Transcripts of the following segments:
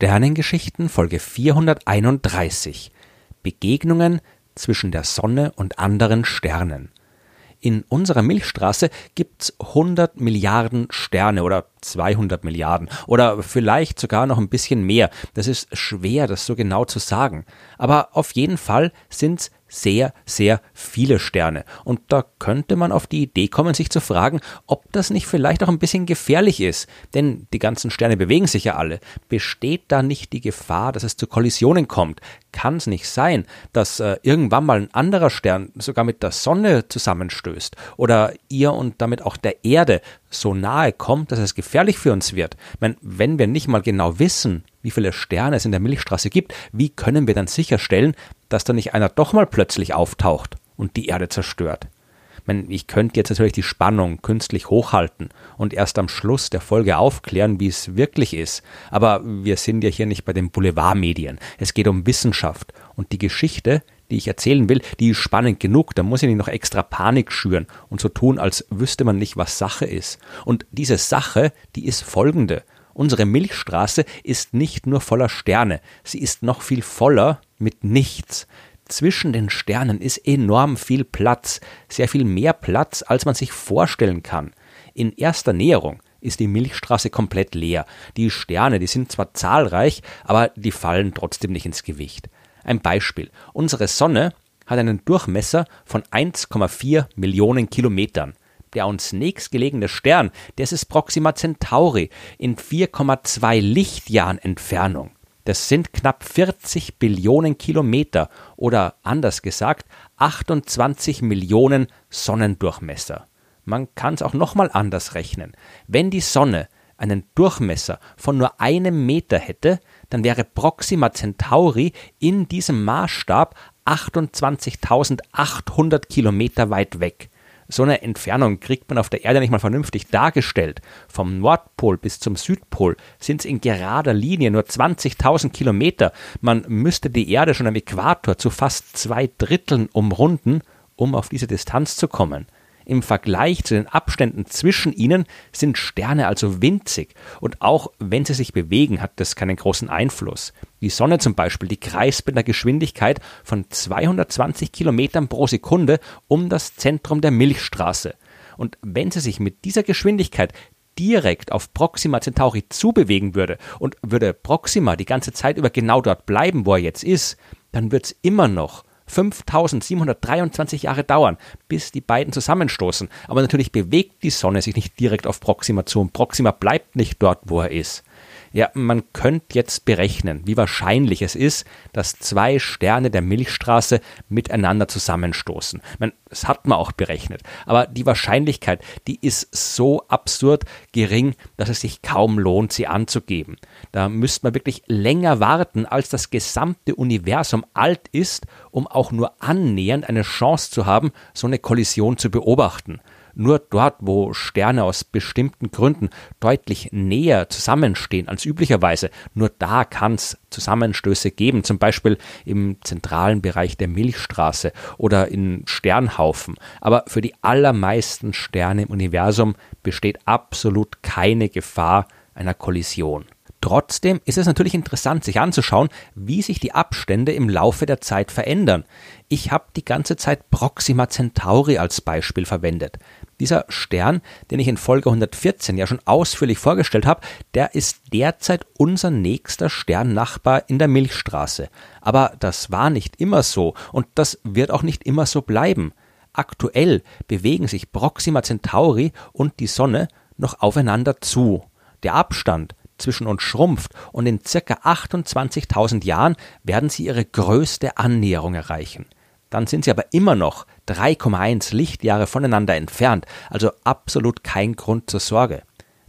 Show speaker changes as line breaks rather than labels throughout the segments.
Sternengeschichten Folge 431 Begegnungen zwischen der Sonne und anderen Sternen. In unserer Milchstraße gibt's 100 Milliarden Sterne oder 200 Milliarden oder vielleicht sogar noch ein bisschen mehr. Das ist schwer, das so genau zu sagen. Aber auf jeden Fall sind's sehr, sehr viele Sterne. Und da könnte man auf die Idee kommen, sich zu fragen, ob das nicht vielleicht auch ein bisschen gefährlich ist. Denn die ganzen Sterne bewegen sich ja alle. Besteht da nicht die Gefahr, dass es zu Kollisionen kommt? Kann es nicht sein, dass äh, irgendwann mal ein anderer Stern sogar mit der Sonne zusammenstößt oder ihr und damit auch der Erde so nahe kommt, dass es gefährlich für uns wird? Ich meine, wenn wir nicht mal genau wissen, wie viele Sterne es in der Milchstraße gibt, wie können wir dann sicherstellen, dass da nicht einer doch mal plötzlich auftaucht und die Erde zerstört? Ich könnte jetzt natürlich die Spannung künstlich hochhalten und erst am Schluss der Folge aufklären, wie es wirklich ist. Aber wir sind ja hier nicht bei den Boulevardmedien. Es geht um Wissenschaft. Und die Geschichte, die ich erzählen will, die ist spannend genug. Da muss ich nicht noch extra Panik schüren und so tun, als wüsste man nicht, was Sache ist. Und diese Sache, die ist folgende. Unsere Milchstraße ist nicht nur voller Sterne, sie ist noch viel voller mit nichts. Zwischen den Sternen ist enorm viel Platz, sehr viel mehr Platz, als man sich vorstellen kann. In erster Näherung ist die Milchstraße komplett leer. Die Sterne, die sind zwar zahlreich, aber die fallen trotzdem nicht ins Gewicht. Ein Beispiel. Unsere Sonne hat einen Durchmesser von 1,4 Millionen Kilometern der uns nächstgelegene Stern, das ist Proxima Centauri in 4,2 Lichtjahren Entfernung. Das sind knapp 40 Billionen Kilometer oder anders gesagt 28 Millionen Sonnendurchmesser. Man kann es auch nochmal anders rechnen. Wenn die Sonne einen Durchmesser von nur einem Meter hätte, dann wäre Proxima Centauri in diesem Maßstab 28.800 Kilometer weit weg. So eine Entfernung kriegt man auf der Erde nicht mal vernünftig dargestellt. Vom Nordpol bis zum Südpol sind es in gerader Linie nur 20.000 Kilometer. Man müsste die Erde schon am Äquator zu fast zwei Dritteln umrunden, um auf diese Distanz zu kommen. Im Vergleich zu den Abständen zwischen ihnen sind Sterne also winzig und auch wenn sie sich bewegen, hat das keinen großen Einfluss. Die Sonne zum Beispiel, die kreist mit einer Geschwindigkeit von 220 Kilometern pro Sekunde um das Zentrum der Milchstraße. Und wenn sie sich mit dieser Geschwindigkeit direkt auf Proxima Centauri zubewegen würde und würde Proxima die ganze Zeit über genau dort bleiben, wo er jetzt ist, dann wird es immer noch 5723 Jahre dauern, bis die beiden zusammenstoßen. Aber natürlich bewegt die Sonne sich nicht direkt auf Proxima zu und Proxima bleibt nicht dort, wo er ist. Ja, man könnte jetzt berechnen, wie wahrscheinlich es ist, dass zwei Sterne der Milchstraße miteinander zusammenstoßen. Man, das hat man auch berechnet. Aber die Wahrscheinlichkeit, die ist so absurd gering, dass es sich kaum lohnt, sie anzugeben. Da müsste man wirklich länger warten, als das gesamte Universum alt ist, um auch nur annähernd eine Chance zu haben, so eine Kollision zu beobachten. Nur dort, wo Sterne aus bestimmten Gründen deutlich näher zusammenstehen als üblicherweise, nur da kann es Zusammenstöße geben, zum Beispiel im zentralen Bereich der Milchstraße oder in Sternhaufen. Aber für die allermeisten Sterne im Universum besteht absolut keine Gefahr einer Kollision. Trotzdem ist es natürlich interessant, sich anzuschauen, wie sich die Abstände im Laufe der Zeit verändern. Ich habe die ganze Zeit Proxima Centauri als Beispiel verwendet. Dieser Stern, den ich in Folge 114 ja schon ausführlich vorgestellt habe, der ist derzeit unser nächster Sternnachbar in der Milchstraße. Aber das war nicht immer so und das wird auch nicht immer so bleiben. Aktuell bewegen sich Proxima Centauri und die Sonne noch aufeinander zu. Der Abstand zwischen uns schrumpft und in circa 28.000 Jahren werden sie ihre größte Annäherung erreichen. Dann sind sie aber immer noch 3,1 Lichtjahre voneinander entfernt, also absolut kein Grund zur Sorge.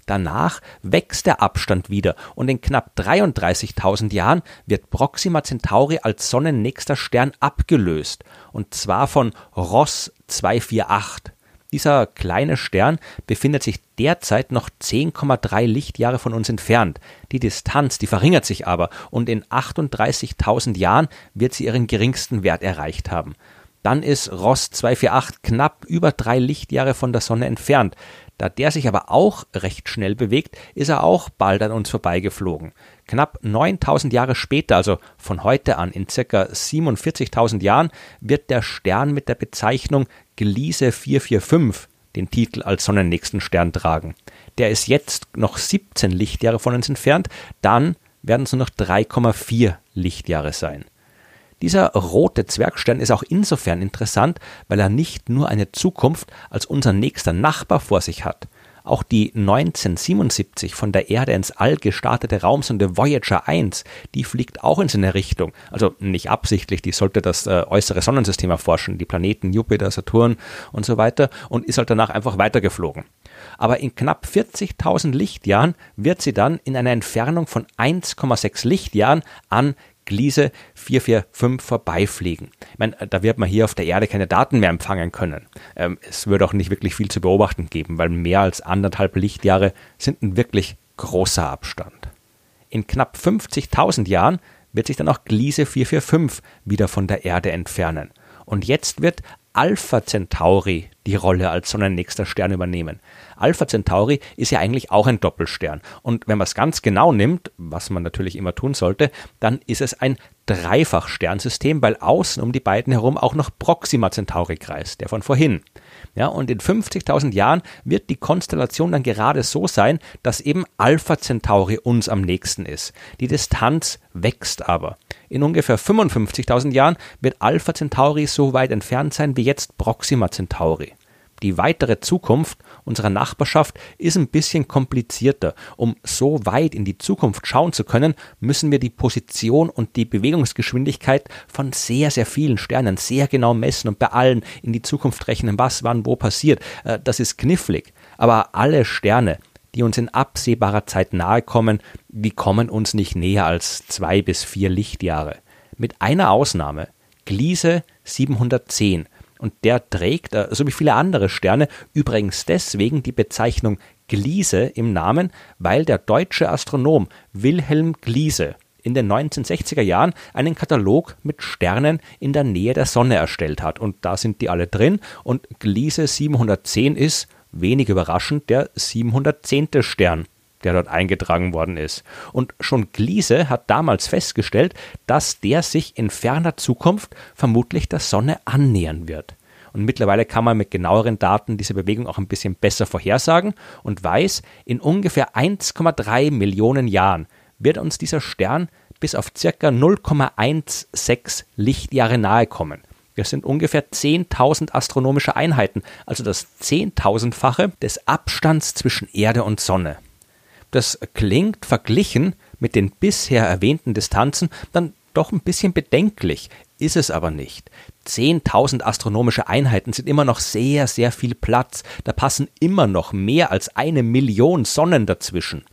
Danach wächst der Abstand wieder und in knapp 33.000 Jahren wird Proxima Centauri als sonnennächster Stern abgelöst, und zwar von Ross 248. Dieser kleine Stern befindet sich derzeit noch 10,3 Lichtjahre von uns entfernt. Die Distanz, die verringert sich aber und in 38.000 Jahren wird sie ihren geringsten Wert erreicht haben. Dann ist Ross 248 knapp über drei Lichtjahre von der Sonne entfernt. Da der sich aber auch recht schnell bewegt, ist er auch bald an uns vorbeigeflogen. Knapp 9000 Jahre später, also von heute an in circa 47.000 Jahren, wird der Stern mit der Bezeichnung Gliese 445 den Titel als sonnennächsten Stern tragen. Der ist jetzt noch 17 Lichtjahre von uns entfernt, dann werden es nur noch 3,4 Lichtjahre sein. Dieser rote Zwergstern ist auch insofern interessant, weil er nicht nur eine Zukunft als unser nächster Nachbar vor sich hat. Auch die 1977 von der Erde ins All gestartete Raumsonde Voyager 1, die fliegt auch in seine Richtung. Also nicht absichtlich, die sollte das äh, äußere Sonnensystem erforschen, die Planeten Jupiter, Saturn und so weiter und ist halt danach einfach weitergeflogen. Aber in knapp 40.000 Lichtjahren wird sie dann in einer Entfernung von 1,6 Lichtjahren an Gliese 445 vorbeifliegen. Ich meine, da wird man hier auf der Erde keine Daten mehr empfangen können. Ähm, es wird auch nicht wirklich viel zu beobachten geben, weil mehr als anderthalb Lichtjahre sind ein wirklich großer Abstand. In knapp 50.000 Jahren wird sich dann auch Gliese 445 wieder von der Erde entfernen. Und jetzt wird Alpha Centauri die Rolle als sonnennächster Stern übernehmen. Alpha Centauri ist ja eigentlich auch ein Doppelstern. Und wenn man es ganz genau nimmt, was man natürlich immer tun sollte, dann ist es ein Dreifachsternsystem, weil außen um die beiden herum auch noch Proxima Centauri kreist, der von vorhin. Ja, und in 50.000 Jahren wird die Konstellation dann gerade so sein, dass eben Alpha Centauri uns am nächsten ist. Die Distanz wächst aber. In ungefähr 55.000 Jahren wird Alpha Centauri so weit entfernt sein wie jetzt Proxima Centauri. Die weitere Zukunft unserer Nachbarschaft ist ein bisschen komplizierter. Um so weit in die Zukunft schauen zu können, müssen wir die Position und die Bewegungsgeschwindigkeit von sehr, sehr vielen Sternen sehr genau messen und bei allen in die Zukunft rechnen, was wann wo passiert. Äh, das ist knifflig. Aber alle Sterne, die uns in absehbarer Zeit nahe kommen, die kommen uns nicht näher als zwei bis vier Lichtjahre. Mit einer Ausnahme. Gliese 710 und der trägt, äh, so wie viele andere Sterne, übrigens deswegen die Bezeichnung Gliese im Namen, weil der deutsche Astronom Wilhelm Gliese in den 1960er Jahren einen Katalog mit Sternen in der Nähe der Sonne erstellt hat. Und da sind die alle drin. Und Gliese 710 ist, wenig überraschend, der 710. Stern der dort eingetragen worden ist. Und schon Gliese hat damals festgestellt, dass der sich in ferner Zukunft vermutlich der Sonne annähern wird. Und mittlerweile kann man mit genaueren Daten diese Bewegung auch ein bisschen besser vorhersagen und weiß, in ungefähr 1,3 Millionen Jahren wird uns dieser Stern bis auf circa 0,16 Lichtjahre nahe kommen. Das sind ungefähr 10.000 astronomische Einheiten, also das Zehntausendfache des Abstands zwischen Erde und Sonne. Das klingt verglichen mit den bisher erwähnten Distanzen dann doch ein bisschen bedenklich, ist es aber nicht. 10.000 astronomische Einheiten sind immer noch sehr, sehr viel Platz. Da passen immer noch mehr als eine Million Sonnen dazwischen.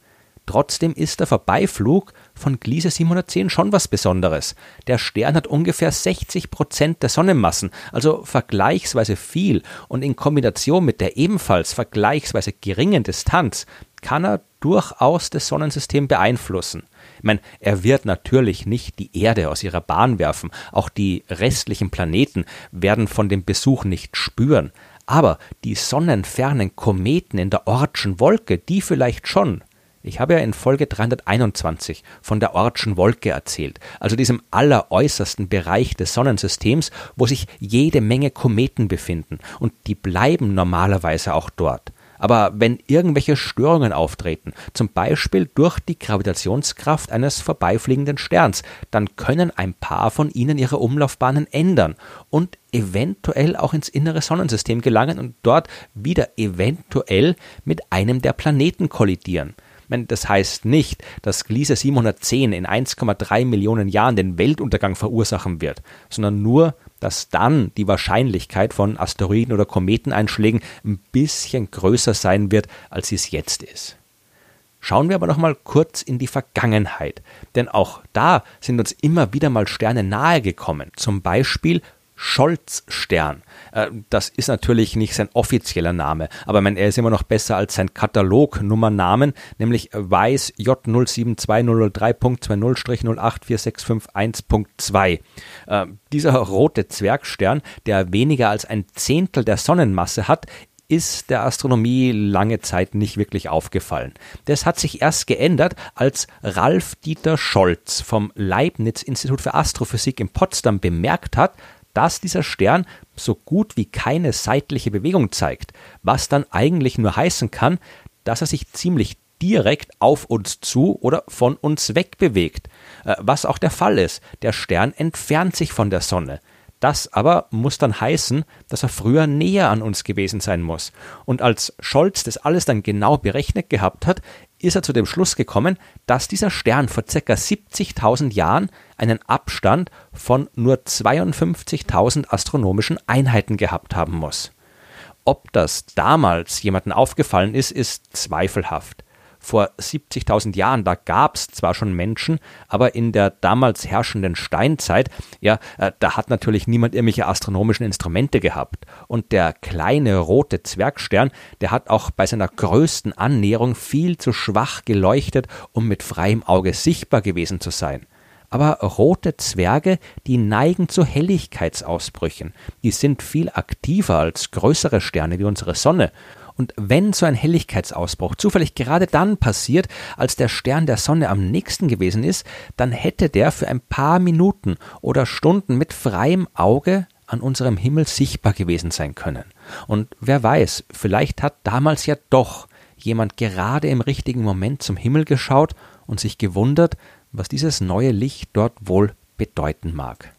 Trotzdem ist der Vorbeiflug von Gliese 710 schon was Besonderes. Der Stern hat ungefähr 60 Prozent der Sonnenmassen, also vergleichsweise viel, und in Kombination mit der ebenfalls vergleichsweise geringen Distanz kann er durchaus das Sonnensystem beeinflussen. Ich meine, er wird natürlich nicht die Erde aus ihrer Bahn werfen, auch die restlichen Planeten werden von dem Besuch nicht spüren, aber die sonnenfernen Kometen in der Ortschen Wolke, die vielleicht schon. Ich habe ja in Folge 321 von der Ortschen Wolke erzählt, also diesem alleräußersten Bereich des Sonnensystems, wo sich jede Menge Kometen befinden, und die bleiben normalerweise auch dort. Aber wenn irgendwelche Störungen auftreten, zum Beispiel durch die Gravitationskraft eines vorbeifliegenden Sterns, dann können ein paar von ihnen ihre Umlaufbahnen ändern und eventuell auch ins innere Sonnensystem gelangen und dort wieder eventuell mit einem der Planeten kollidieren. Das heißt nicht, dass Gliese 710 in 1,3 Millionen Jahren den Weltuntergang verursachen wird, sondern nur, dass dann die Wahrscheinlichkeit von Asteroiden oder Kometeneinschlägen ein bisschen größer sein wird, als sie es jetzt ist. Schauen wir aber noch mal kurz in die Vergangenheit, denn auch da sind uns immer wieder mal Sterne nahegekommen. Zum Beispiel Scholz-Stern. Äh, das ist natürlich nicht sein offizieller Name, aber mein, er ist immer noch besser als sein Katalognummernnamen, nämlich Weiß J07203.20-0846551.2. Äh, dieser rote Zwergstern, der weniger als ein Zehntel der Sonnenmasse hat, ist der Astronomie lange Zeit nicht wirklich aufgefallen. Das hat sich erst geändert, als Ralf Dieter Scholz vom Leibniz Institut für Astrophysik in Potsdam bemerkt hat, dass dieser Stern so gut wie keine seitliche Bewegung zeigt, was dann eigentlich nur heißen kann, dass er sich ziemlich direkt auf uns zu oder von uns weg bewegt. Äh, was auch der Fall ist. Der Stern entfernt sich von der Sonne. Das aber muss dann heißen, dass er früher näher an uns gewesen sein muss. Und als Scholz das alles dann genau berechnet gehabt hat, ist er zu dem Schluss gekommen, dass dieser Stern vor ca. 70.000 Jahren einen Abstand von nur 52.000 astronomischen Einheiten gehabt haben muss. Ob das damals jemandem aufgefallen ist, ist zweifelhaft vor 70.000 Jahren, da gab es zwar schon Menschen, aber in der damals herrschenden Steinzeit, ja, äh, da hat natürlich niemand irgendwelche astronomischen Instrumente gehabt. Und der kleine rote Zwergstern, der hat auch bei seiner größten Annäherung viel zu schwach geleuchtet, um mit freiem Auge sichtbar gewesen zu sein. Aber rote Zwerge, die neigen zu Helligkeitsausbrüchen. Die sind viel aktiver als größere Sterne wie unsere Sonne. Und wenn so ein Helligkeitsausbruch zufällig gerade dann passiert, als der Stern der Sonne am nächsten gewesen ist, dann hätte der für ein paar Minuten oder Stunden mit freiem Auge an unserem Himmel sichtbar gewesen sein können. Und wer weiß, vielleicht hat damals ja doch jemand gerade im richtigen Moment zum Himmel geschaut und sich gewundert, was dieses neue Licht dort wohl bedeuten mag.